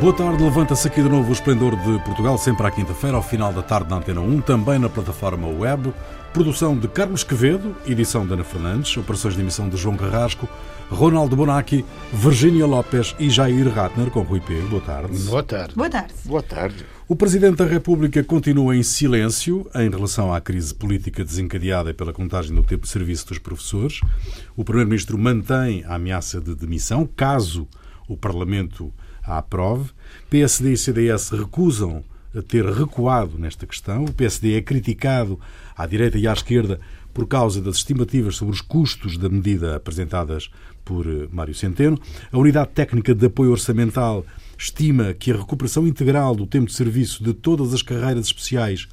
Boa tarde, levanta-se aqui de novo o Esplendor de Portugal, sempre à quinta-feira, ao final da tarde na Antena 1, também na plataforma web. Produção de Carlos Quevedo, edição de Ana Fernandes, operações de emissão de João Carrasco, Ronaldo Bonacci, Virgínia Lopes e Jair Ratner, com Rui Pego. Boa tarde. Boa tarde. Boa tarde. Boa tarde. O Presidente da República continua em silêncio em relação à crise política desencadeada pela contagem do tempo de serviço dos professores. O Primeiro-Ministro mantém a ameaça de demissão, caso o Parlamento a aprove. PSD e CDS recusam ter recuado nesta questão. O PSD é criticado à direita e à esquerda por causa das estimativas sobre os custos da medida apresentadas por eh, Mário Centeno. A Unidade Técnica de Apoio Orçamental estima que a recuperação integral do tempo de serviço de todas as carreiras especiais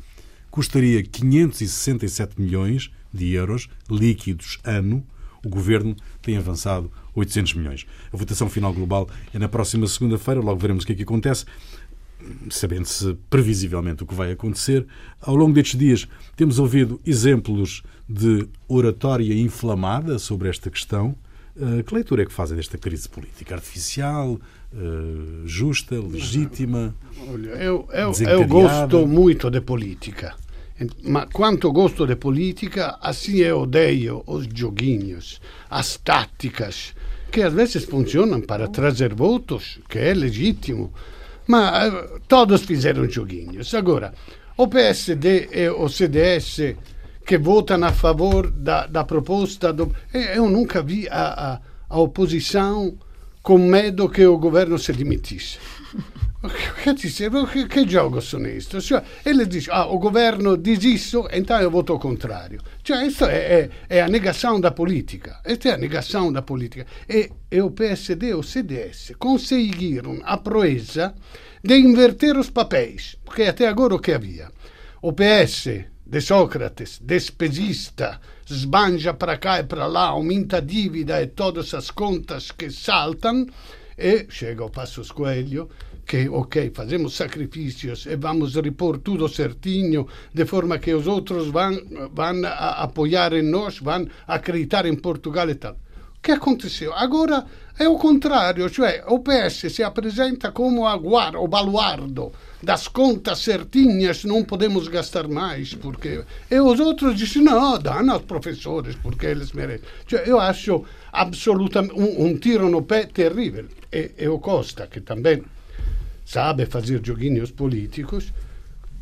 custaria 567 milhões de euros líquidos ano. O governo tem avançado 800 milhões. A votação final global é na próxima segunda-feira, logo veremos o que é que acontece sabendo-se previsivelmente o que vai acontecer. Ao longo destes dias temos ouvido exemplos de oratória inflamada sobre esta questão. Uh, que leitura é que fazem desta crise política? Artificial, uh, justa, legítima? Olha, eu, eu, eu gosto muito de política. Ma quanto gosto de política, assim eu odeio os joguinhos, as táticas, que às vezes funcionam para trazer votos, que é legítimo, mas eh, todos fizeram joguinhos. Agora, o PSD e o CDS que votam a favor da, proposta. Do, eu nunca vi a, a, a oposição com medo que o governo se dimitisse. Che, che, che gioco sono questo? Cioè, ele diz, ah, o governo isso, então eu voto ao contrário. Cioè, é, é, é, a negação da política. Esta é a negação da política. E, e o PSD e o CDS conseguiram a proeza de inverter os papéis, porque até agora o que havia? O PS de Sócrates, despesista, sbanja para cá e para lá, aumenta a dívida e todas as contas que saltam, e chega o Passos Coelho que, ok, fazemos sacrifícios e vamos repor tudo certinho, de forma que os outros vão, vão a apoiar em nós, vão acreditar em Portugal e tal. O que aconteceu? Agora é o contrário, cioè o PS se apresenta como a guarda, o baluardo das contas certinhas, não podemos gastar mais, porque... E os outros dizem, não, dá aos professores, porque eles merecem. Cioè, eu acho absolutamente um, um tiro no pé terrível. E, e o Costa, que também sabe fazer joguinhos políticos,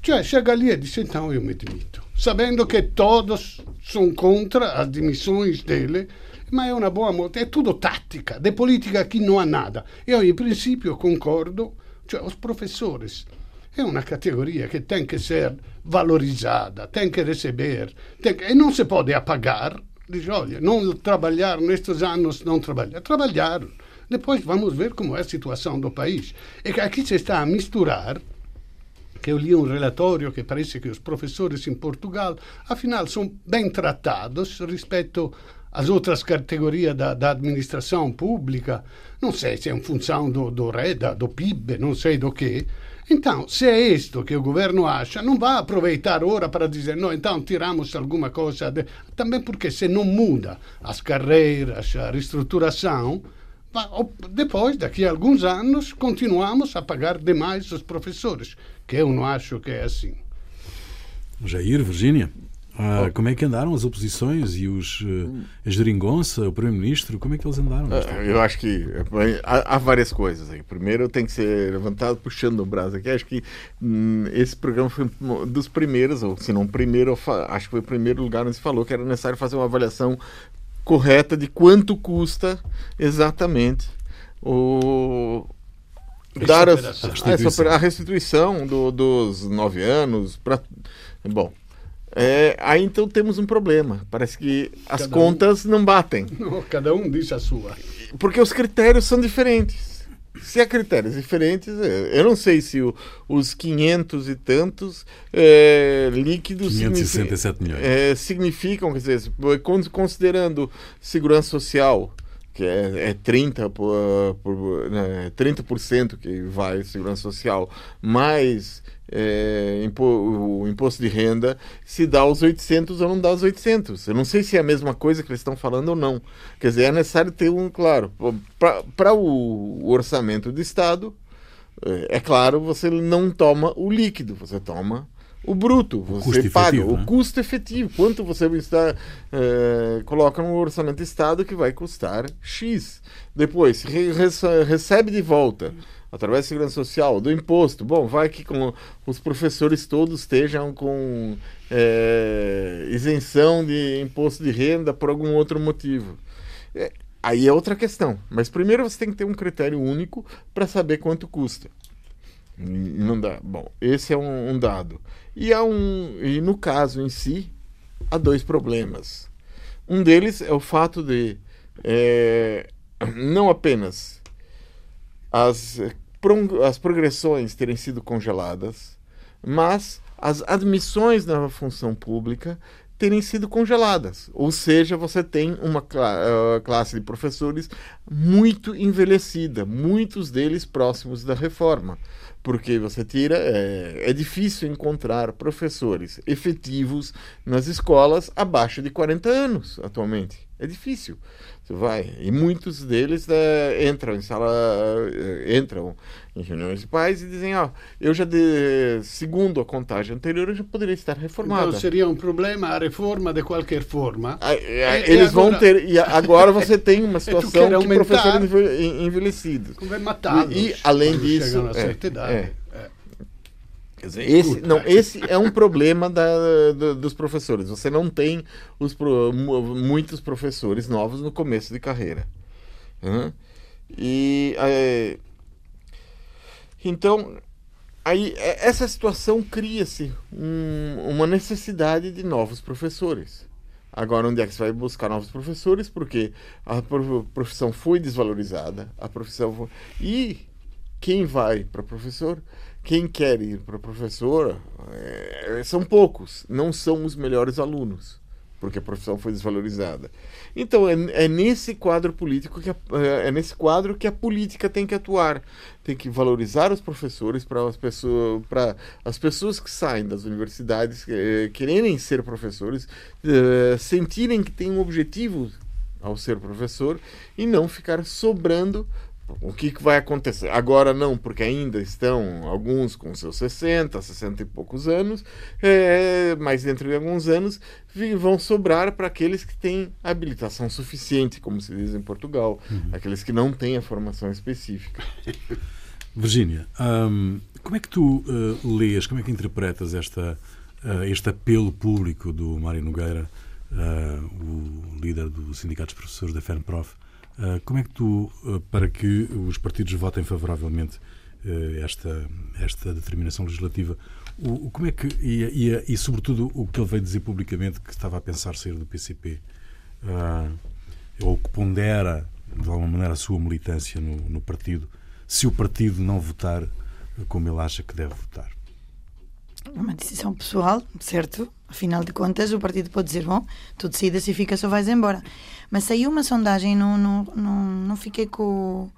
cioè chega ali e diz então eu me demito, sabendo que todos são contra as demissões dele, mas é uma boa moda, é tudo tática, de política aqui não há nada. Eu, em princípio, concordo, cioè os professores é uma categoria que tem que ser valorizada, tem que receber, tem que, e não se pode apagar. Diz, olha, não trabalhar nestes anos, não trabalhar. Trabalhar depois vamos ver como é a situação do país. É que aqui se está a misturar que eu li um relatório que parece que os professores em Portugal, afinal, são bem tratados respeito às outras categorias da, da administração pública. Não sei se é em função do, do REDA, do PIB, não sei do que. Então, se é isto que o governo acha, não vai aproveitar ora para dizer, não, então tiramos alguma coisa. De... Também porque se não muda as carreiras, a reestruturação, depois, daqui a alguns anos, continuamos a pagar demais os professores, que eu não acho que é assim. Jair, Virgínia, ah, como é que andaram as oposições e os, uh, a geringonça, o Primeiro-Ministro, como é que eles andaram? Uh, eu acho que há, há, várias coisas aí. Primeiro, tem que ser levantado puxando o braço aqui. Acho que hum, esse programa foi um dos primeiros, ou se não o primeiro, acho que foi o primeiro lugar onde se falou que era necessário fazer uma avaliação correta de quanto custa exatamente o dar a, a, restituição, a restituição do, dos nove anos para bom é, aí então temos um problema. Parece que as cada contas um, não batem. Cada um diz a sua. Porque os critérios são diferentes se há critérios diferentes, é, eu não sei se o, os 500 e tantos é, líquidos 567 milhões. É, significam, quer dizer, considerando segurança social, que é, é 30%, por, por, né, 30 que vai segurança social, mais é, impo, o imposto de renda, se dá os 800 ou não dá os 800. Eu não sei se é a mesma coisa que eles estão falando ou não. Quer dizer, é necessário ter um, claro, para o orçamento do Estado, É claro, você não toma o líquido, você toma o bruto, o você paga efetivo, o né? custo efetivo, quanto você está é, coloca no orçamento do Estado que vai custar X. Depois re recebe de volta através da segurança social, do imposto. Bom, vai que com os professores todos estejam com é, isenção de imposto de renda por algum outro motivo. É, aí é outra questão. Mas primeiro você tem que ter um critério único para saber quanto custa. Não dá. Bom, esse é um, um, dado. E, há um, e no caso em si, há dois problemas. Um deles é o fato de é, não apenas as, as progressões terem sido congeladas, mas as admissões na função pública terem sido congeladas. Ou seja, você tem uma uh, classe de professores muito envelhecida, muitos deles próximos da reforma porque você tira. É, é, difícil encontrar professores efetivos nas escolas abaixo de 40 anos atualmente. É difícil. Você vai. E muitos deles é, entram em sala. É, entram em reuniões de pais e dizem: ó, oh, eu já, de, segundo a contagem anterior, eu já poderia estar reformado. Então seria um problema a reforma de qualquer forma. Ah, é, eles e vão agora... ter. E agora você tem uma situação que professores envelhecidos. Como é matado. E, além disso. É, é. Dizer, esse, não, esse é um problema da, da, dos professores. Você não tem os, muitos professores novos no começo de carreira. Uhum. E é, então aí é, essa situação cria-se um, uma necessidade de novos professores. Agora, onde é que você vai buscar novos professores? Porque a profissão foi desvalorizada, a profissão foi... e quem vai para professor quem quer ir para professora é, são poucos, não são os melhores alunos, porque a profissão foi desvalorizada. Então é, é nesse quadro político que a, é, é nesse quadro que a política tem que atuar, tem que valorizar os professores para as pessoas para as pessoas que saem das universidades é, quererem ser professores, é, sentirem que têm um objetivo ao ser professor e não ficar sobrando o que, que vai acontecer? Agora não, porque ainda estão alguns com seus 60, 60 e poucos anos, é, mas dentro de alguns anos vão sobrar para aqueles que têm habilitação suficiente, como se diz em Portugal, uhum. aqueles que não têm a formação específica. Virgínia, hum, como é que tu uh, lês, como é que interpretas esta, uh, este apelo público do Mário Nogueira, uh, o líder do Sindicato dos Professores da FENPROF, como é que tu, ah, para que os partidos votem favoravelmente ah, esta, esta determinação legislativa, o, como é que, e, e, e, sobretudo o que ele veio dizer publicamente que estava a pensar sair do PCP, ou que pondera de alguma maneira a sua militância no, no partido, se o partido não votar como ele acha que deve votar? É uma decisão pessoal, certo? Afinal de contas, o partido pode dizer: bom, tu decides e ficas ou vais embora. Mas saiu uma sondagem, não, não, não, não fiquei com.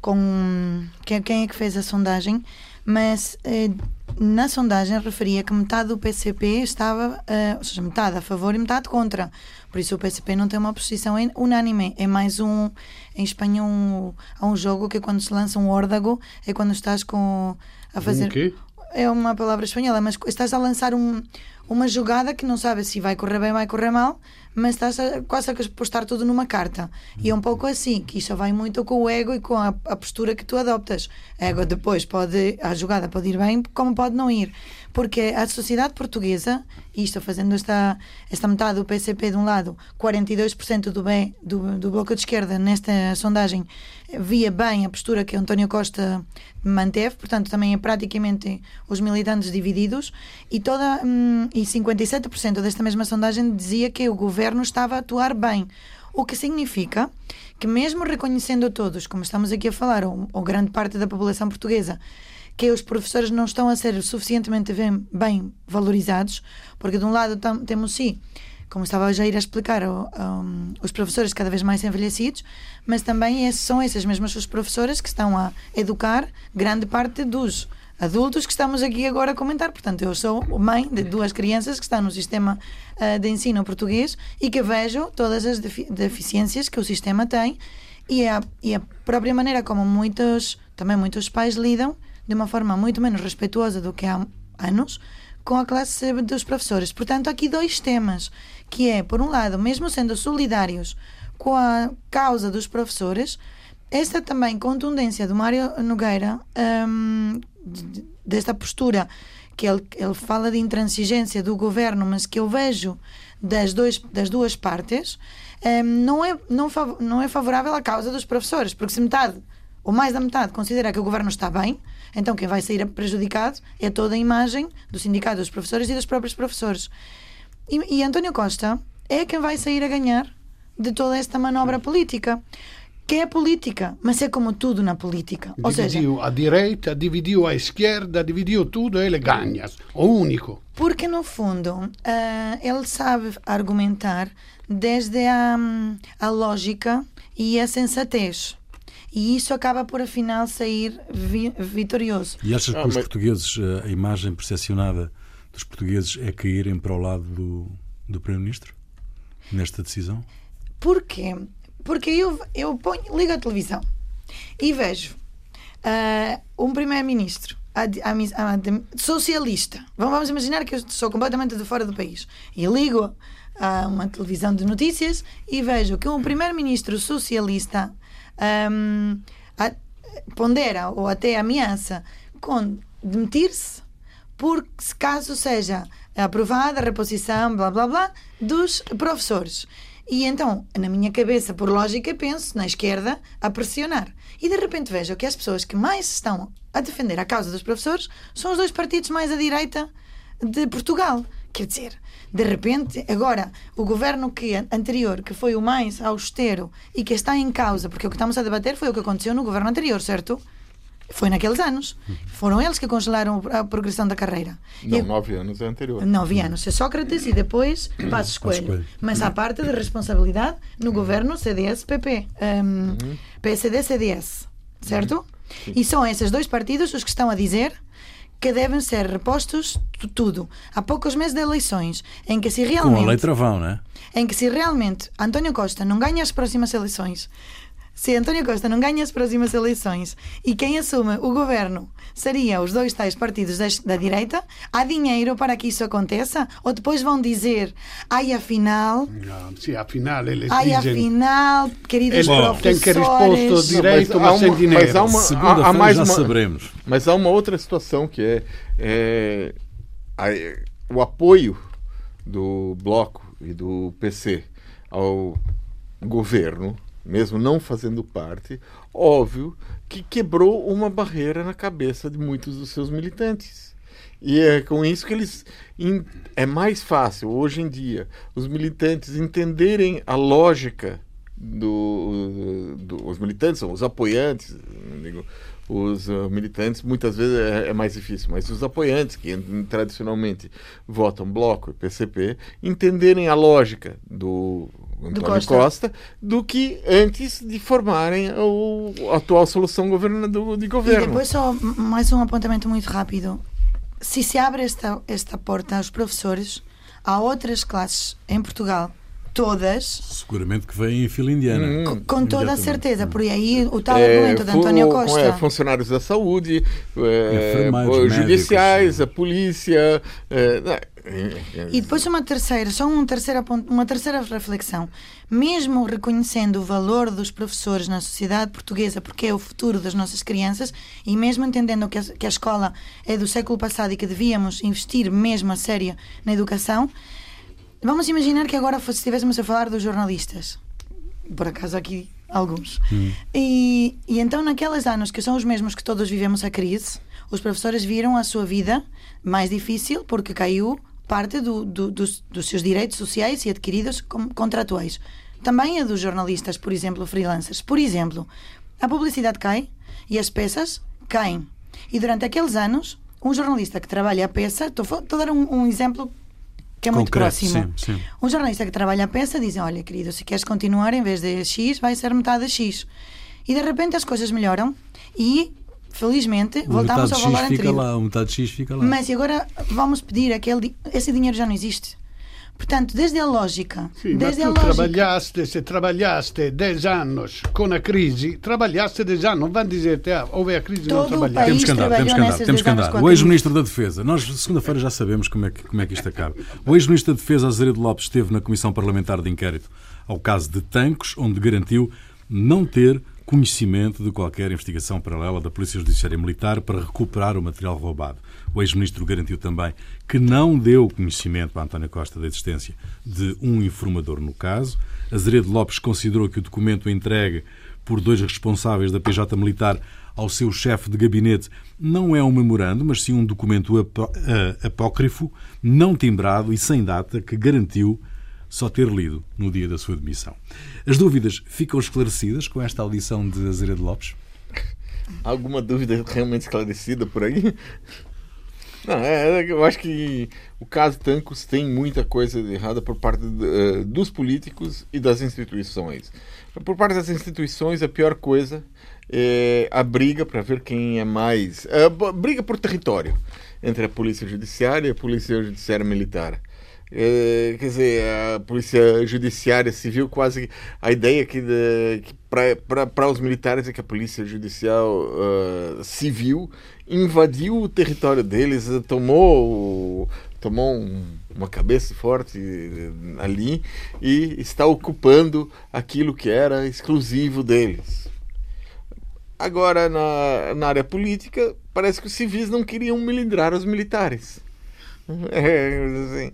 com quem, quem é que fez a sondagem, mas eh, na sondagem referia que metade do PCP estava, eh, ou seja, metade a favor e metade contra. Por isso o PCP não tem uma posição unânime. É mais um. Em Espanha um, há um jogo que é quando se lança um órdago, é quando estás com. a fazer. Um quê? É uma palavra espanhola, mas estás a lançar um, uma jogada que não sabes se vai correr bem ou vai correr mal, mas estás a, quase a postar tudo numa carta. E é um pouco assim, que isso vai muito com o ego e com a, a postura que tu adoptas. Ego depois pode, a jogada pode ir bem, como pode não ir. Porque a sociedade portuguesa, e estou fazendo esta, esta metade do PCP de um lado, 42% do, B, do, do Bloco de Esquerda nesta sondagem via bem a postura que António Costa manteve, portanto também é praticamente os militantes divididos, e, toda, hum, e 57% desta mesma sondagem dizia que o governo estava a atuar bem. O que significa que, mesmo reconhecendo todos, como estamos aqui a falar, ou, ou grande parte da população portuguesa, que os professores não estão a ser suficientemente bem, bem valorizados, porque de um lado tam, temos sim, como estava já a ir a explicar, o, um, os professores cada vez mais envelhecidos, mas também esses, são esses mesmos os professores que estão a educar grande parte dos adultos que estamos aqui agora a comentar. Portanto, eu sou mãe de duas crianças que estão no sistema uh, de ensino português e que vejo todas as deficiências que o sistema tem e a, e a própria maneira como muitos também muitos pais lidam de uma forma muito menos respeituosa do que há anos com a classe dos professores. Portanto, aqui dois temas, que é, por um lado, mesmo sendo solidários com a causa dos professores, esta também contundência do Mário Nogueira, um, desta postura que ele, ele fala de intransigência do governo, mas que eu vejo das, dois, das duas partes, um, não, é, não, não é favorável à causa dos professores, porque se metade, ou mais da metade, considera que o governo está bem, então quem vai sair prejudicado é toda a imagem do sindicato dos professores e dos próprios professores. E, e António Costa é quem vai sair a ganhar de toda esta manobra política que é política, mas é como tudo na política. Ou dividiu seja, a direita, dividiu a esquerda, dividiu tudo e ele ganha. O único. Porque, no fundo, uh, ele sabe argumentar desde a, a lógica e a sensatez. E isso acaba por, afinal, sair vi vitorioso. E achas que ah, os mas... portugueses, a imagem percepcionada dos portugueses é caírem para o lado do, do Primeiro-Ministro nesta decisão? Porquê? Porque eu, eu ponho, ligo a televisão e vejo uh, um primeiro-ministro socialista. Vamos imaginar que eu sou completamente de fora do país e ligo a uma televisão de notícias e vejo que um primeiro-ministro socialista um, a, pondera ou até ameaça com demitir-se por caso seja aprovada a reposição, blá blá blá, dos professores. E então, na minha cabeça, por lógica, penso na esquerda a pressionar. E de repente vejo que as pessoas que mais estão a defender a causa dos professores são os dois partidos mais à direita de Portugal. Quer dizer, de repente, agora, o governo que, anterior, que foi o mais austero e que está em causa, porque o que estamos a debater foi o que aconteceu no governo anterior, certo? Foi naqueles anos. Foram eles que congelaram a progressão da carreira. Não, e, nove anos é anterior. Nove anos. É Sócrates e depois Passos Coelho. Mas há parte de responsabilidade no governo CDS-PP. Um, uhum. PSD-CDS. Certo? Sim. E são esses dois partidos os que estão a dizer que devem ser repostos tudo. Há poucos meses de eleições, em que se realmente... Com a lei travão, não é? Em que se realmente António Costa não ganha as próximas eleições, se António Costa não ganha as próximas eleições e quem assume o governo seria os dois tais partidos da, da, direita, há dinheiro para que isso aconteça? Ou depois vão dizer, ai afinal... Não, sim, afinal eles ai, dizem... afinal, queridos Bom, professores... Tem que responder direito, mas, mas sem dinheiro. Mas há uma, há, há mais já uma, saberemos. Mas há uma outra situação que é, é a, o apoio do Bloco e do PC ao governo mesmo não fazendo parte, óbvio que quebrou uma barreira na cabeça de muitos dos seus militantes. E é com isso que eles. É mais fácil, hoje em dia, os militantes entenderem a lógica do, do, os militantes são os apoiantes, digo, os uh, militantes muitas vezes é, é, mais difícil, mas os apoiantes que tradicionalmente votam bloco e PCP entenderem a lógica do Antônio Costa. Costa. do que antes de formarem a atual solução governo, de governo. E depois só mais um apontamento muito rápido. Se se abre esta, esta porta aos professores, há outras classes em Portugal todas. Seguramente que vêm em fila indiana. Hum, com, com toda a certeza, por aí o tal é, argumento de António Costa. É, funcionários da saúde, é, judiciais, médicos, a polícia. É, e depois uma terceira, só uma terceira, uma terceira reflexão. Mesmo reconhecendo o valor dos professores na sociedade portuguesa, porque é o futuro das nossas crianças, e mesmo entendendo que a, que a escola é do século passado e que devíamos investir mesmo a sério na educação, Vamos imaginar que agora fosse, estivéssemos a falar dos jornalistas. Por acaso aqui alguns. Hum. E, e então, naqueles anos que são os mesmos que todos vivemos a crise, os professores viram a sua vida mais difícil porque caiu parte do, do, dos, dos, seus direitos sociais e adquiridos como contratuais. Também a dos jornalistas, por exemplo, freelancers. Por exemplo, a publicidade cai e as peças caem. E durante aqueles anos, um jornalista que trabalha a peça, estou, a dar um, um exemplo que é muito Concreto, próximo. Sim, sim. Um jornalista que trabalha a peça diz: Olha, querido, se queres continuar, em vez de X, vai ser metade de X. E de repente as coisas melhoram e, felizmente, voltamos ao valor anterior. Lá, metade de X fica lá. Mas e agora vamos pedir aquele. Esse dinheiro já não existe. Portanto, desde a lógica. Sim, desde ma a tu lógica. trabalhaste, se trabalhaste 10 anos com a crise, trabalhaste 10 anos, não vão dizer que ah, houve a crise e não Todo o trabalhaste. Temos que andar, temos que andar, temos que 10 anos andar. O ex-ministro da Defesa, nós segunda-feira já sabemos como é, que, como é que isto acaba. O ex-ministro da Defesa, Azeredo Lopes, esteve na Comissão Parlamentar de Inquérito ao caso de Tancos, onde garantiu não ter conhecimento de qualquer investigação paralela da Polícia Judiciária Militar para recuperar o material roubado. O ex-ministro garantiu também que não deu conhecimento a António Costa da existência de um informador no caso. Azeredo Lopes considerou que o documento entregue por dois responsáveis da PJ Militar ao seu chefe de gabinete não é um memorando, mas sim um documento ah, apócrifo, não timbrado e sem data, que garantiu só ter lido no dia da sua demissão. As dúvidas ficam esclarecidas com esta audição de Azeredo Lopes? Alguma dúvida realmente esclarecida por aí? Não, é, eu acho que o caso Tancos tem muita coisa errada por parte eh, dos políticos e das instituições. Por parte das instituições, a pior coisa é a briga para ver quem é mais. A briga por território entre a Polícia Judiciária e a Polícia Judiciária Militar. É, quer dizer, a polícia judiciária civil quase a ideia que, que para os militares é que a polícia judicial uh, civil invadiu o território deles, tomou tomou um, uma cabeça forte ali e está ocupando aquilo que era exclusivo deles. Agora, na, na área política, parece que os civis não queriam melindrar os militares. É, assim,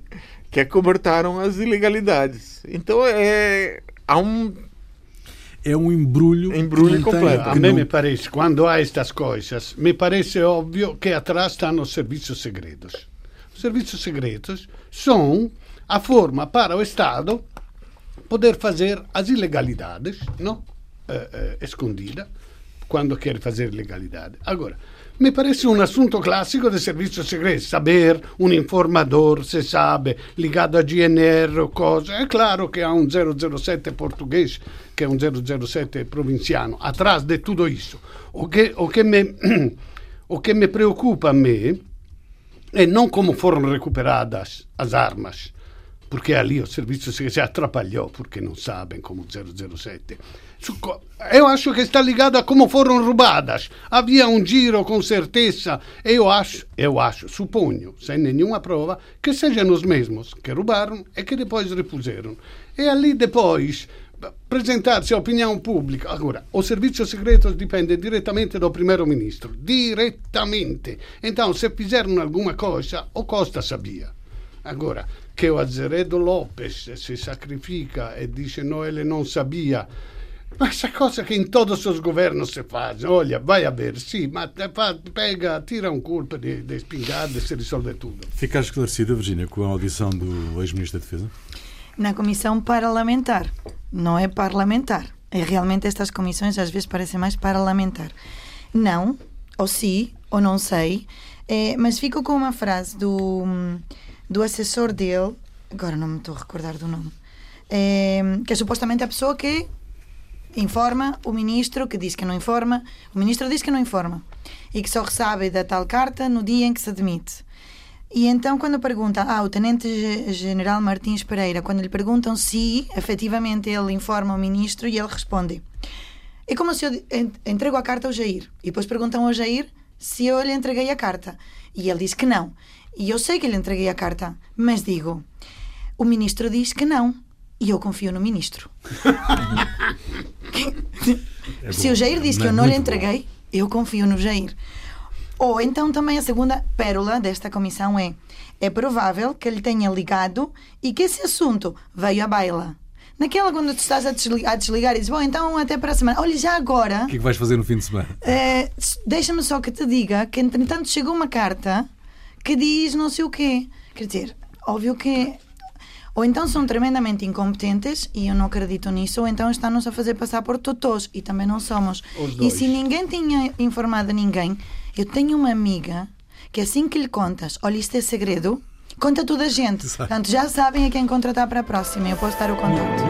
que acobertaram as ilegalidades. Então é há um é um embrulho, embrulho completo. A mim me parece, quando há estas coisas, me parece óbvio que atrás estão os serviços segredos. Os serviços segredos são a forma para o Estado poder fazer as ilegalidades, não? Eh, eh, escondida, quando quer fazer legalidade. Agora, me parece um assunto clássico de serviço segreto, saber um informador, se sabe, ligado a GNR ou coisa. É claro que há um 007 português, que é um 007 provinciano, atrás de tudo isso. O que, o que, me, o que me preocupa a me é não como foram recuperadas as armas, porque ali o serviço se atrapalhou, porque não sabem como 007. Eu acho que está ligado a como foram roubadas. Havia um giro com certeza. Eu acho, eu acho, suponho, sem nenhuma prova, que sejam os mesmos que roubaram e que depois repuseram. E ali depois apresentar-se à opinião pública. Agora, os serviços secretos dependem diretamente do primeiro-ministro. Diretamente. Então, se fizeram alguma coisa, o Costa sabia. Agora, que o Azeredo Lopes se sacrifica e dice no, ele não sabia. Ma essa cosa che in todos os governos se faz, olha, vai a ver, sim, mas pega, tira um culpa de, de espingarda e se resolve tudo. Fica esclarecida, Virginia, com a audição do ex-ministro da Defesa? Na comissão parlamentar, não é parlamentar. É realmente estas comissões às vezes parecem mais parlamentar. Não, ou sim, ou não sei, é, mas fico com uma frase do, do assessor dele, agora não me estou a recordar do nome, é, que é supostamente a pessoa que informa o ministro que diz que não informa, o ministro diz que não informa e que só sabe da tal carta no dia em que se demite. E então, quando pergunta, ah, Tenente-General Martins Pereira, quando lhe perguntam se efetivamente ele informa o ministro e ele responde. É como se eu entrego a carta ao Jair e depois perguntam ao Jair se eu lhe entreguei a carta. E ele diz que não. E eu sei que lhe entreguei a carta, mas digo, o ministro diz que não. E eu confio no ministro. é Se o Jair diz que eu não lhe entreguei, bom. eu confio no Jair. Ou então também a segunda pérola desta comissão é é provável que ele tenha ligado e que esse assunto veio à baila. Naquela quando tu estás a desligar, a desligar e dizes, bom, então até para a semana. Olha, já agora... O que é que vais fazer no fim de semana? É, Deixa-me só que te diga que entretanto chegou uma carta que diz não sei o quê. Quer dizer, óbvio que ou então são tremendamente incompetentes e eu não acredito nisso, ou então estão-nos a fazer passar por totós e também não somos. E se ninguém tinha informado ninguém, eu tenho uma amiga que assim que lhe contas, olha, isto é segredo, conta toda a gente. Exato. Portanto, já sabem a quem contratar para a próxima. Eu posso dar o contato.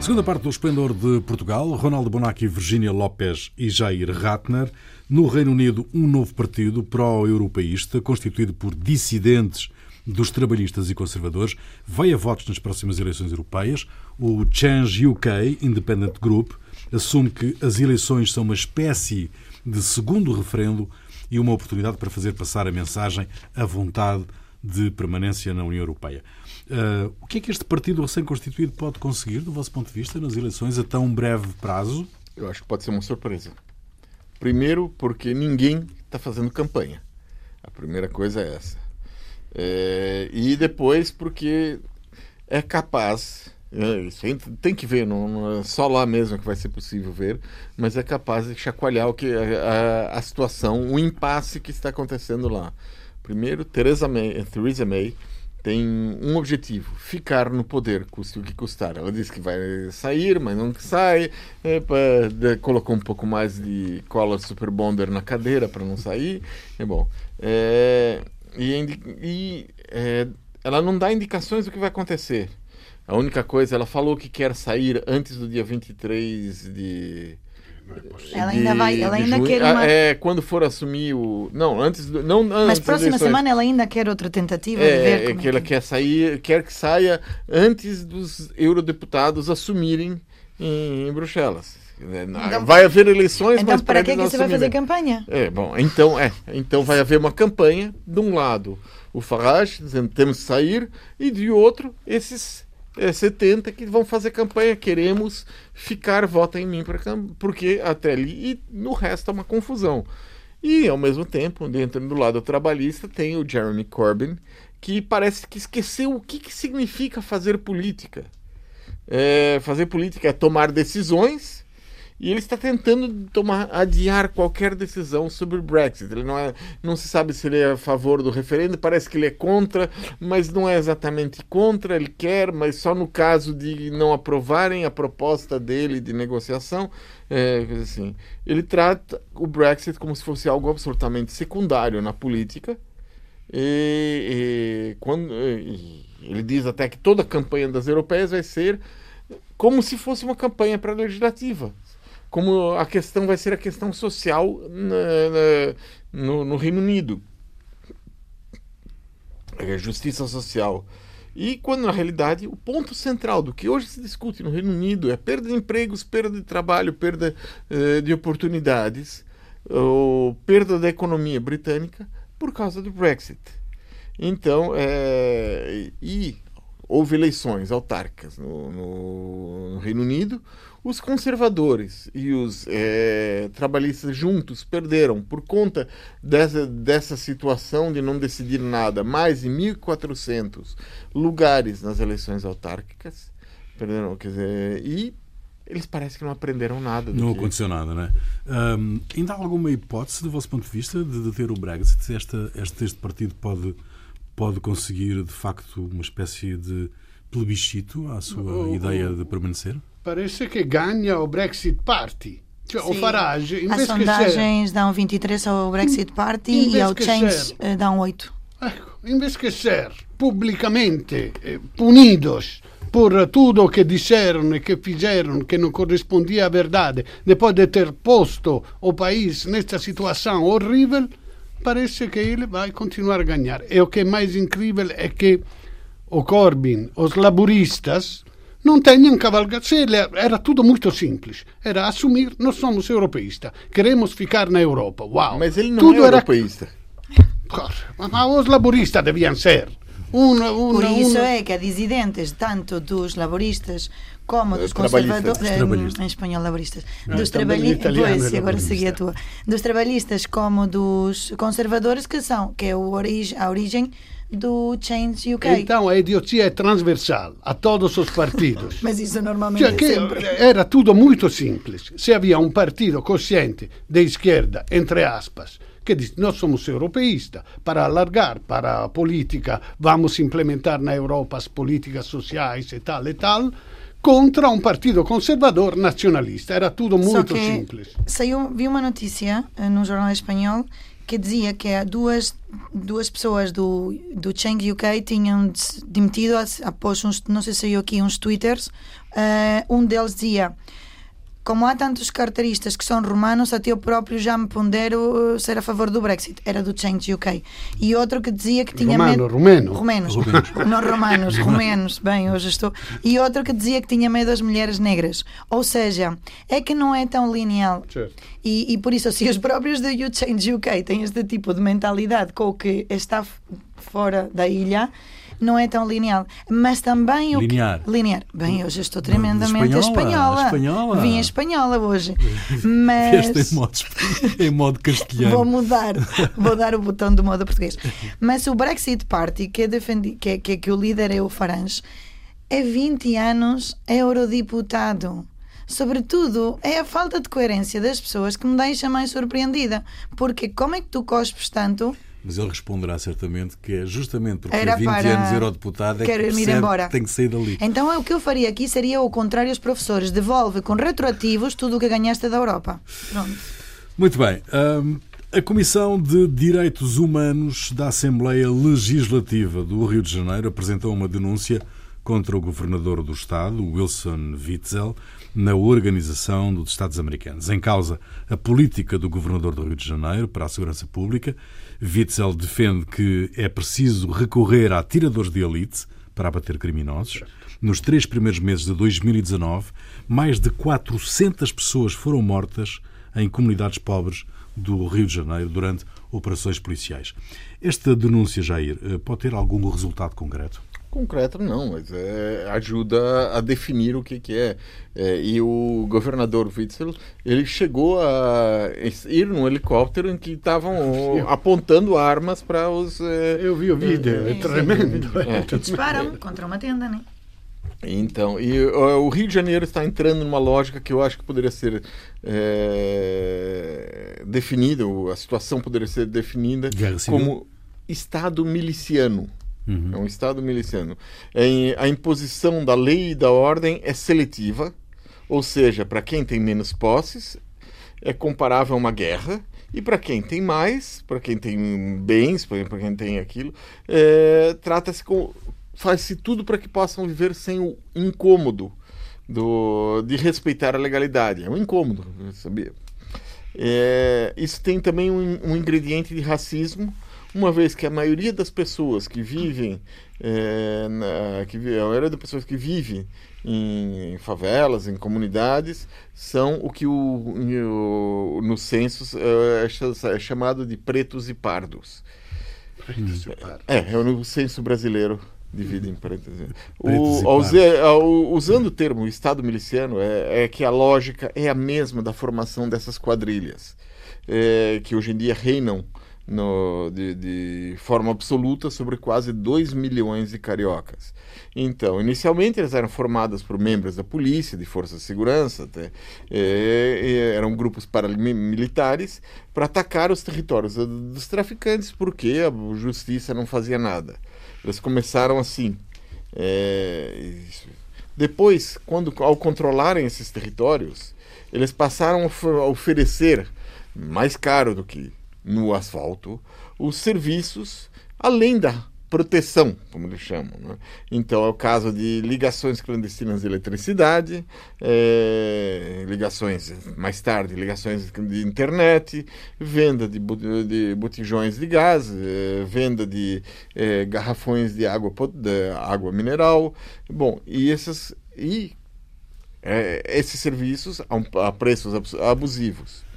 Segunda parte do Esplendor de Portugal, Ronaldo Bonacci, Virginia Lopes e Jair Ratner. No Reino Unido, um novo partido pró-europeísta, constituído por dissidentes dos trabalhistas e conservadores, vai a votos nas próximas eleições europeias. O Change UK Independent Group assume que as eleições são uma espécie de segundo referendo e uma oportunidade para fazer passar a mensagem à vontade de permanência na União Europeia. Uh, o que é que este partido recém-constituído pode conseguir, do vosso ponto de vista, nas eleições a tão breve prazo? Eu acho que pode ser uma surpresa. Primeiro, porque ninguém está fazendo campanha. A primeira coisa é essa. É, e depois, porque é capaz é, tem que ver, não, não, é só lá mesmo que vai ser possível ver, mas é capaz de chacoalhar o que a, a, situação, o impasse que está acontecendo lá. Primeiro, Theresa May, Theresa May tem um objetivo: ficar no poder, custe o que custar. Ela disse que vai sair, mas não sai. De, colocou um pouco mais de cola super bonder na cadeira para não sair. É bom. É, e, e é, ela não dá indicações do que vai acontecer. A única coisa, ela falou que quer sair antes do dia 23 de. Ela ainda vai, ela ainda quer uma... É, quando for assumir o... Não, antes... Do... Não, antes Mas próxima semana ela ainda quer outra tentativa é, de ver é que ela quer sair, quer que saia antes dos eurodeputados assumirem em, em Bruxelas. Então, vai haver eleições, então, mas para que, que você vai fazer campanha? É, bom, então é, então vai haver uma campanha de um lado o Farage dizendo temos que sair e de outro esses é, 70 que vão fazer campanha. Queremos ficar, vota em mim, porque até ali. E no resto é uma confusão. E, ao mesmo tempo, dentro do lado trabalhista, tem o Jeremy Corbyn, que parece que esqueceu o que, que significa fazer política. É, fazer política é tomar decisões e ele está tentando tomar, adiar qualquer decisão sobre o Brexit. Ele não, é, não se sabe se ele é a favor do referendo, parece que ele é contra, mas não é exatamente contra, ele quer, mas só no caso de não aprovarem a proposta dele de negociação. É, assim, ele trata o Brexit como se fosse algo absolutamente secundário na política. E, e quando, e ele diz até que toda a campanha das europeias vai ser como se fosse uma campanha para legislativa como a questão vai ser a questão social na, na, no, no, Reino Unido. A justiça social. E quando, na realidade, o ponto central do que hoje se discute no Reino Unido é perda de empregos, perda de trabalho, perda eh, de oportunidades, ou perda da economia britânica por causa do Brexit. Então, é, e houve eleições autárquicas no, no, no Reino Unido, os conservadores e os é, trabalhistas juntos perderam, por conta dessa, dessa situação de não decidir nada, mais de 1.400 lugares nas eleições autárquicas. Perderam, quer dizer, e eles parecem que não aprenderam nada. não que... aconteceu nada, não é? Um, ainda há alguma hipótese, do vosso ponto de vista, de deter o Brexit? Esta, este, este partido pode, pode conseguir, de facto, uma espécie de plebiscito à sua o, ideia de permanecer? parece que ganha o Brexit Party. Cioè, o Farage, As sondagens dão 23 ao Brexit Party e ao Change ser, eh, dão 8. Ecco, invece che ser pubblicamente eh, punidos por tudo que disseram e que fizeram que não correspondia à verdade, depois de ter posto o país nesta situação horrível, parece que ele vai continuar a ganhar. E o que é mais incrível é que o Corbyn, os laboristas, não tenham cavalgado. Era tudo muito simples. Era assumir, nós somos europeístas, queremos ficar na Europa. Uau! Mas ele não tudo é europeísta. Era... Mas os laboristas deviam ser. Una, una, Por isso una... é que há dissidentes, tanto dos laboristas como dos conservadores. Em espanhol, laboristas. Não, dos trabalhistas. Pois, agora segui a tua. Dos trabalhistas como dos conservadores, que são, que é o origem, a origem do Change UK. Então a idiocia é transversal a todos os partidos. Mas isso normalmente cioè, é sempre. Era tudo muito simples. Se havia um partido consciente de esquerda, entre aspas, que diz nós somos europeístas, para alargar para a política, vamos implementar na Europa as políticas sociais e tal e tal, contra um partido conservador nacionalista. Era tudo muito simples. Saiu, vi uma notícia uh, num jornal espanhol que dizia que duas, duas pessoas do, do Change UK tinham demitido após uns, não sei se saiu aqui, uns twitters. Uh, um deles dizia como há tantos carteiristas que são romanos, até eu próprio já me pondero uh, ser a favor do Brexit. Era do Change UK. E outro que dizia que tinha Romano, medo. Romeno. Romenos. Romenos. Não romanos, romenos. Bem, hoje estou. E outro que dizia que tinha medo das mulheres negras. Ou seja, é que não é tão lineal. E, e por isso, se os próprios do You Change UK têm este tipo de mentalidade com o que está fora da ilha não é tão linear. Mas também o linear. Que... linear. Bem, hoje estou tremendamente espanhola. espanhola. Vim espanhola hoje. Mas. Em modo, em modo castelhano. Vou mudar. Vou dar o botão do modo português. Mas o Brexit Party, que, é defendi... que, é, que, é, que o líder é o Farange, é 20 anos eurodeputado. Sobretudo, é a falta de coerência das pessoas que me deixa mais surpreendida. Porque como é que tu cospes tanto mas ele responderá certamente que é justamente porque Era 20 para... anos eurodeputado é que ir embora. que tem que sair dali. Então o que eu faria aqui seria o contrário aos professores. Devolve com retroativos tudo o que ganhaste da Europa. Pronto. Muito bem. Um, a Comissão de Direitos Humanos da Assembleia Legislativa do Rio de Janeiro apresentou uma denúncia contra o governador do Estado, Wilson Witzel, na Organização dos Estados Americanos. Em causa a política do governador do Rio de Janeiro para a segurança pública Witzel defende que é preciso recorrer a tiradores de elite para abater criminosos. Nos três primeiros meses de 2019, mais de 400 pessoas foram mortas em comunidades pobres do Rio de Janeiro durante operações policiais. Esta denúncia, Jair, eh, pode ter algum resultado concreto? Concreta não, mas é, ajuda a definir o que, que é. é. E o governador Witzel, ele chegou a ir num helicóptero em que estavam apontando armas para os... É, eu vi o vídeo, é, é tremendo. É. Disparam contra uma tenda, né? Então, e uh, o Rio de Janeiro está entrando numa lógica que eu acho que poderia ser é, definida, a situação poderia ser definida como Estado miliciano. Uhum. É um Estado miliciano. É, a imposição da lei e da ordem é seletiva, ou seja, para quem tem menos posses, é comparável a uma guerra. E para quem tem mais, para quem tem bens, para quem tem aquilo, é, trata-se com. faz-se tudo para que possam viver sem o incômodo do, de respeitar a legalidade. É um incômodo, sabia? É, isso tem também um, um ingrediente de racismo uma vez que a maioria das pessoas que vivem, é, na, que, a maioria das pessoas que vivem em, em favelas, em comunidades, são o que o, o, no censo é, é, chamado de pretos e pardos. Pretos e pardos. É, é no censo brasileiro divide em parênteses. O, usando o termo Estado miliciano, é, é, que a lógica é a mesma da formação dessas quadrilhas, é, que hoje em dia reinam no, de, de, forma absoluta sobre quase 2 milhões de cariocas. Então, inicialmente eles eram formados por membros da polícia, de forças de segurança, até, eram grupos paramilitares para atacar os territórios dos traficantes, porque a justiça não fazia nada. Eles começaram assim. É, depois, quando ao controlarem esses territórios, eles passaram a oferecer mais caro do que no asfalto os serviços além da proteção, como eles chamam. Né? Então, é o caso de ligações clandestinas de eletricidade, é, ligações, mais tarde, ligações de internet, venda de, de botijões de gás, é, venda de é, garrafões de água, de água mineral. Bom, e esses, e, é, esses serviços a, a preços abusivos.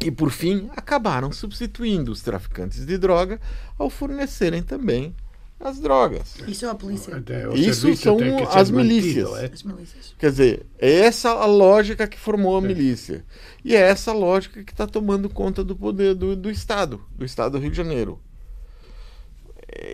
E por fim, acabaram substituindo os traficantes de droga ao fornecerem também as drogas. Isso é a polícia. Isso são as milícias. é? as milícias. Quer dizer, é essa a lógica que formou a é. milícia. E é essa a lógica que está tomando conta do poder do, do Estado, do Estado do Rio de Janeiro.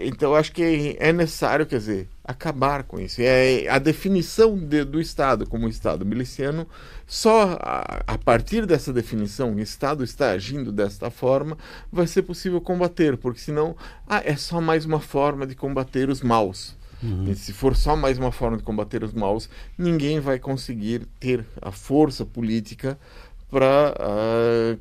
Então, acho que é necessário, quer dizer, acabar com isso. É a definição de, do Estado como Estado miliciano, só a, a, partir dessa definição, o Estado está agindo desta forma, vai ser possível combater, porque senão ah, é só mais uma forma de combater os maus. Uhum. Se for só mais uma forma de combater os maus, ninguém vai conseguir ter a força política para uh,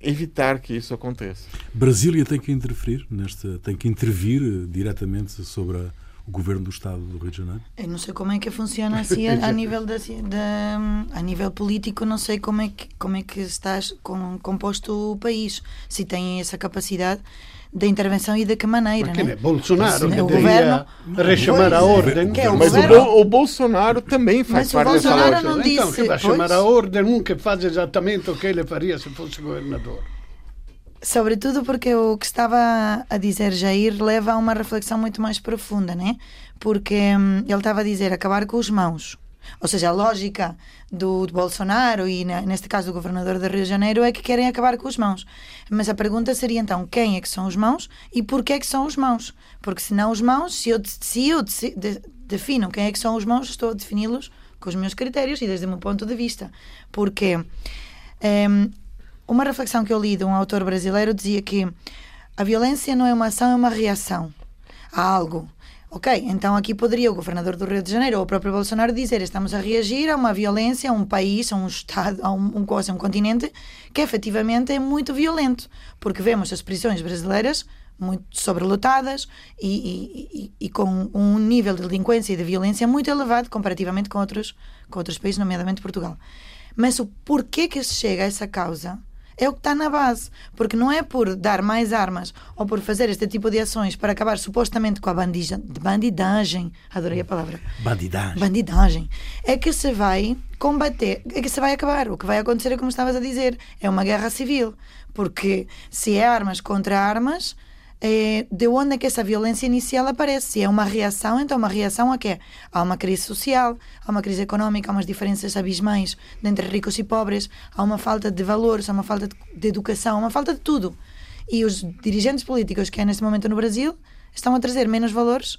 evitar que isso aconteça. Brasília tem que interferir nesta, tem que intervir diretamente sobre a, o governo do Estado do Rio de Janeiro? Eu não sei como é que funciona assim a, a nível da, da, a nível político, não sei como é que como é que está composto o país, se tem essa capacidade da intervenção e de que maneira. Mas né? Bolsonaro que o governo rechamar a ordem. É, mas o, o, Bolsonaro também faz mas parte dessa ordem. Não disse, então, que vai chamar a ordem um que faz exatamente o que ele faria se fosse governador. Sobretudo porque o que estava a dizer Jair leva a uma reflexão muito mais profunda, né? Porque hum, ele estava a dizer acabar com os mãos. Ou seja, a lógica do, do, Bolsonaro e, neste caso, do governador de Rio de Janeiro é que querem acabar com os mãos. Mas a pergunta seria então quem é que são os mãos e porquê é que são os mãos? Porque se não os mãos, se eu, se eu de, defino quem é que são os mãos, estou a defini-los com os meus critérios e desde o meu ponto de vista. Porque um, uma reflexão que eu li de um autor brasileiro dizia que a violência não é uma ação, é uma reação a algo. Ok, então aqui poderia o governador do Rio de Janeiro ou o próprio Bolsonaro dizer estamos a reagir a uma violência, a um país, a um Estado, a um, um, um continente que efetivamente é muito violento, porque vemos as prisões brasileiras muito sobrelotadas e, e, e, com um nível de delinquência e de violência muito elevado comparativamente com outros, com outros países, nomeadamente Portugal. Mas o porquê que se chega a essa causa é o que está na base. Porque não é por dar mais armas ou por fazer este tipo de ações para acabar supostamente com a bandija, bandidagem, adorei a palavra. Bandidagem. Bandidagem. É que se vai combater, é que se vai acabar. O que vai acontecer é como estavas a dizer, é uma guerra civil. Porque se é armas contra armas, é, de onde é que essa violência inicial aparece. Se é uma reação, então uma reação a quê? Há uma crise social, há uma crise económica, há umas diferenças abismais entre ricos e pobres, há uma falta de valores, há uma falta de educação, há uma falta de tudo. E os dirigentes políticos que há neste momento no Brasil estão a trazer menos valores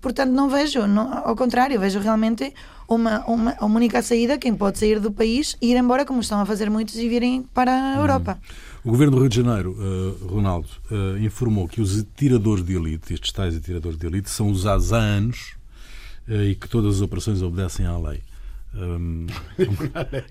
portanto não vejo, não, ao contrário, vejo realmente uma, uma, uma única saída, quem pode sair do país e ir embora, como estão a fazer muitos, e virem para a uhum. Europa. O Governo do Rio de Janeiro, uh, Ronaldo, uh, informou que os atiradores de elite, estes tais atiradores de elite, são usados há anos uh, e que todas as operações obedecem à lei. Um,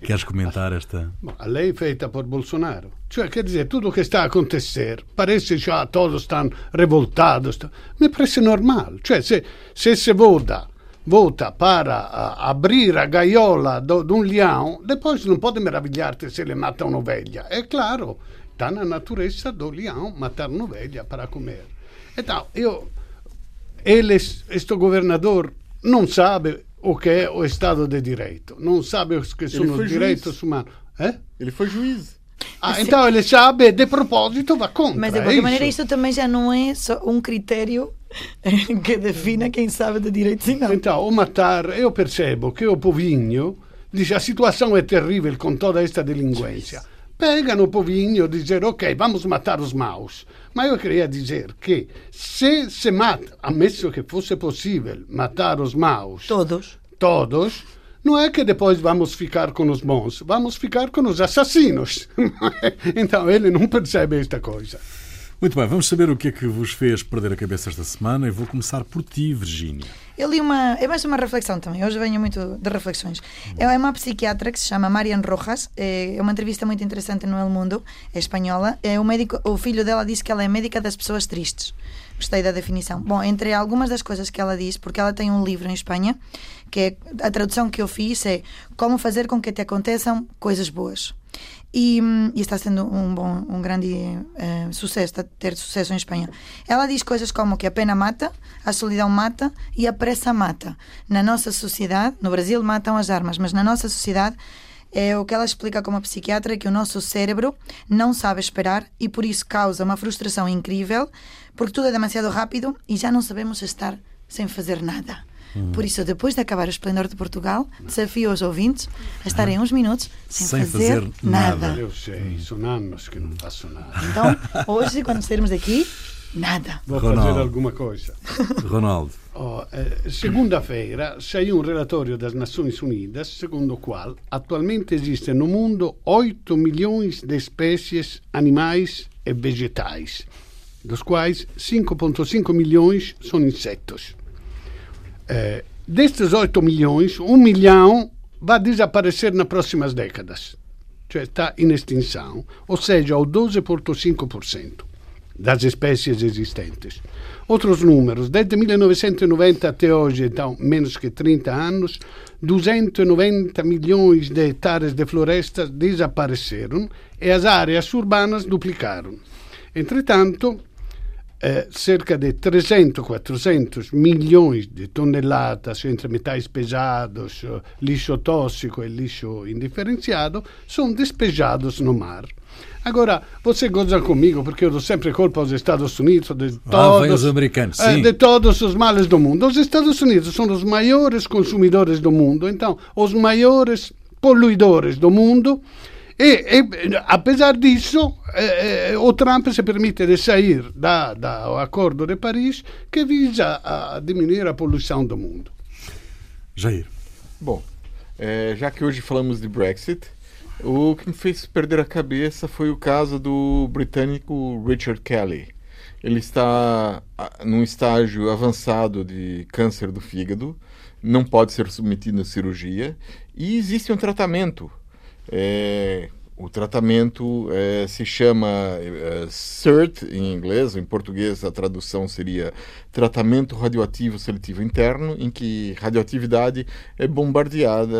queres comentar esta? A lei feita por Bolsonaro. Cioè, quer dizer, tudo o que está a acontecer, parece já todos estão revoltados. Me parece normal. Cioè, se, se se vota vota para uh, abrir a gaiola de um leão, depois não pode maravilhar-te se ele mata uma ovelha. É claro, está na natureza do leão matar uma ovelha para comer. Então, eu, ele, este governador, não sabe o que é o Estado de Direito, não sabe o que são os direitos humanos. É? Ele foi juiz. Ah, então ele sabe, de propósito, va contra. Mas de qualquer maneira, isto também já não é só um critério que defina quem sabe de direitos e não. Então, o matar, eu percebo que o povinho diz a situação é terrível com toda esta delinquência pegano o povinho e dizer ok, vamos matar os maus. Mas eu queria dizer que se se mata, ammesso que fosse possível matar os maus, todos, todos, não é que depois vamos ficar com os bons, vamos ficar com os assassinos. então ele não percebe esta coisa. Muito bem, vamos saber o que é que vos fez perder a cabeça esta semana e vou começar por ti, Virgínia. Eu li uma. É mais uma reflexão também. Hoje venho muito de reflexões. É uma psiquiatra que se chama Marian Rojas. É uma entrevista muito interessante no El Mundo. É espanhola. É o, médico, o filho dela disse que ela é médica das pessoas tristes. Gostei da definição. Bom, entre algumas das coisas que ela diz, porque ela tem um livro em Espanha, que é, a tradução que eu fiz é Como fazer com que te aconteçam coisas boas. E, e, está sendo um bom, um grande uh, sucesso, está a ter sucesso em Espanha. Ela diz coisas como que a pena mata, a solidão mata e a pressa mata. Na nossa sociedade, no Brasil matam as armas, mas na nossa sociedade é o que ela explica como psiquiatra que o nosso cérebro não sabe esperar e por isso causa uma frustração incrível, porque tudo é demasiado rápido e já não sabemos estar sem fazer nada. Por isso, depois de acabar o Esplendor de Portugal, desafio os ouvintes a estarem uns minutos sem, sem fazer, fazer nada. nada. Eu sei, são anos que não faço nada. Então, hoje, quando sairmos daqui, nada. Vou Ronaldo. fazer alguma coisa. Ronaldo. Oh, eh, Segunda-feira saiu um relatório das Nações Unidas, segundo o qual atualmente existem no mundo 8 milhões de espécies animais e vegetais, dos quais 5,5 milhões são insetos. É, destes 8 milhões, 1 milhão vai desaparecer nas próximas décadas. Cioè está em extinção, ou seja, ao 12,5%. das espécies existentes. Outros números, desde 1990 até hoje, então menos que 30 anos, 290 milhões de hectares de florestas desapareceram e as áreas urbanas duplicaram. Entretanto, eh, cerca de 300, 400 milhões de toneladas entre metais pesados, lixo tóxico e lixo indiferenciado são despejados no mar. Agora, você goza comigo porque eu dou sempre culpa aos Estados Unidos de todos, os americanos, eh, de todos os males do mundo. Os Estados Unidos são os maiores consumidores do mundo, então, os maiores poluidores do mundo. E, e apesar disso, eh, eh, o Trump se permite de sair da, do Acordo de Paris que visa a diminuir a poluição do mundo. Jair. Bom, é, já que hoje falamos de Brexit, o que me fez perder a cabeça foi o caso do britânico Richard Kelly. Ele está num estágio avançado de câncer do fígado, não pode ser submetido a cirurgia e existe um tratamento. É, o tratamento é, se chama é, CERT em inglês, em português a tradução seria tratamento radioativo seletivo interno, em que radioatividade é bombardeada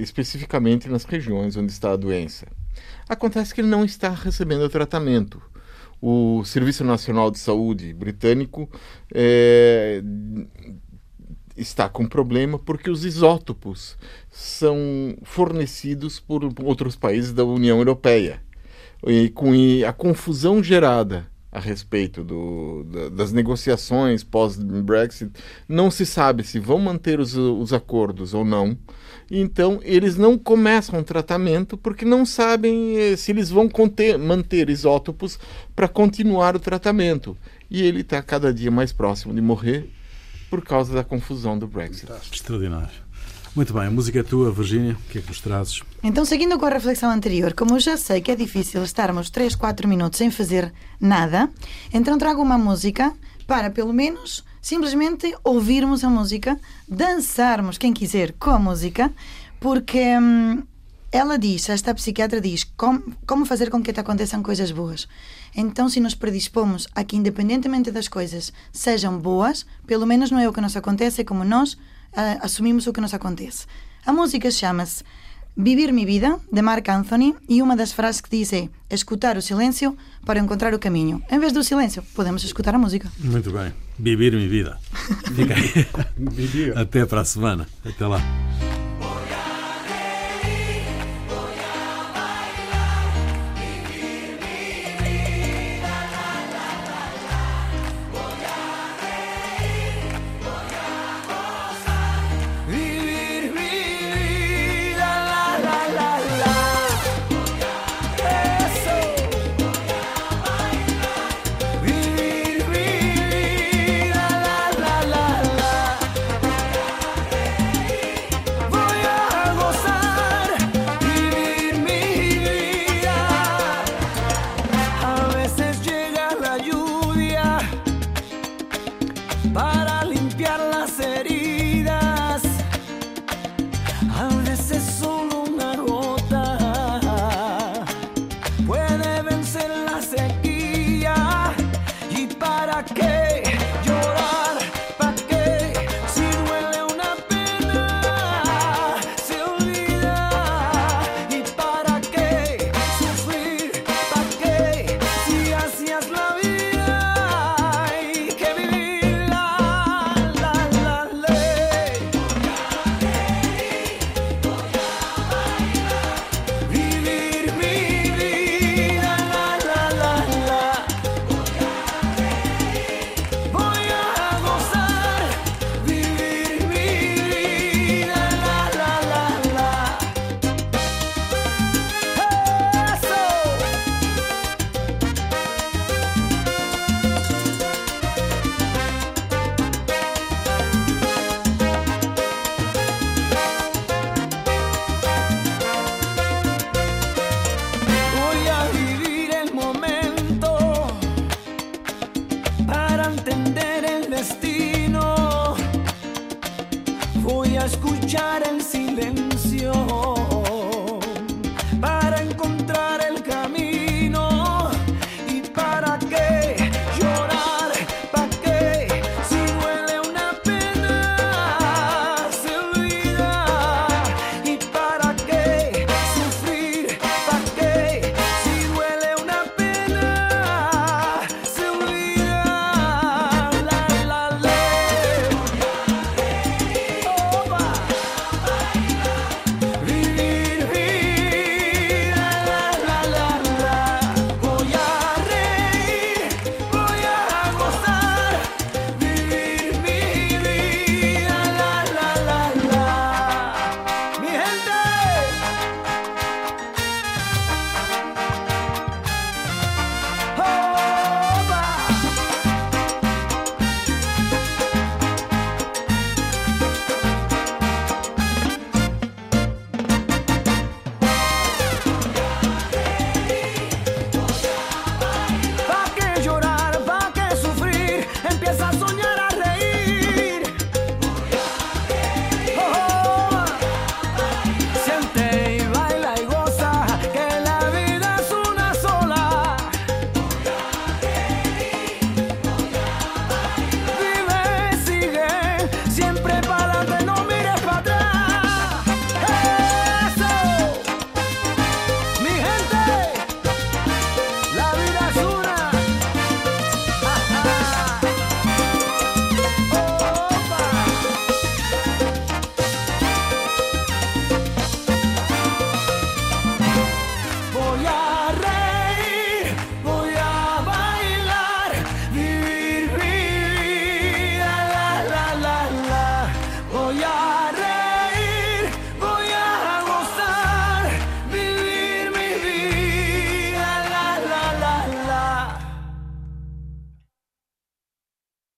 especificamente nas regiões onde está a doença. Acontece que ele não está recebendo tratamento. O Serviço Nacional de Saúde britânico é, está com problema porque os isótopos são fornecidos por outros países da União Europeia. E com a confusão gerada a respeito do, das negociações pós-Brexit, não se sabe se vão manter os, os acordos ou não. Então, eles não começam o tratamento porque não sabem eh, se eles vão conter, manter isótopos para continuar o tratamento. E ele está cada dia mais próximo de morrer por causa da confusão do Brexit. Extraordinário. Muito bem, a música é tua, Virgínia. O que é que nos trazes? Então, seguindo com a reflexão anterior, como eu já sei que é difícil estarmos 3, 4 minutos sem fazer nada, então trago uma música para, pelo menos, simplesmente ouvirmos a música, dançarmos, quem quiser, com a música, porque hum, ela diz, esta psiquiatra diz, como, como fazer com que te aconteçam coisas boas. Então, se nos predispomos a que, independentemente das coisas sejam boas, pelo menos não é o que nos acontece, é como nós uh, assumimos o que nos acontece. A música chama-se Vivir mi vida, de Mark Anthony, e uma das frases que diz é escutar o silêncio para encontrar o caminho. Em vez do silêncio, podemos escutar a música. Muito bem. Vivir mi vida. Fica aí. Até para a semana. Até lá.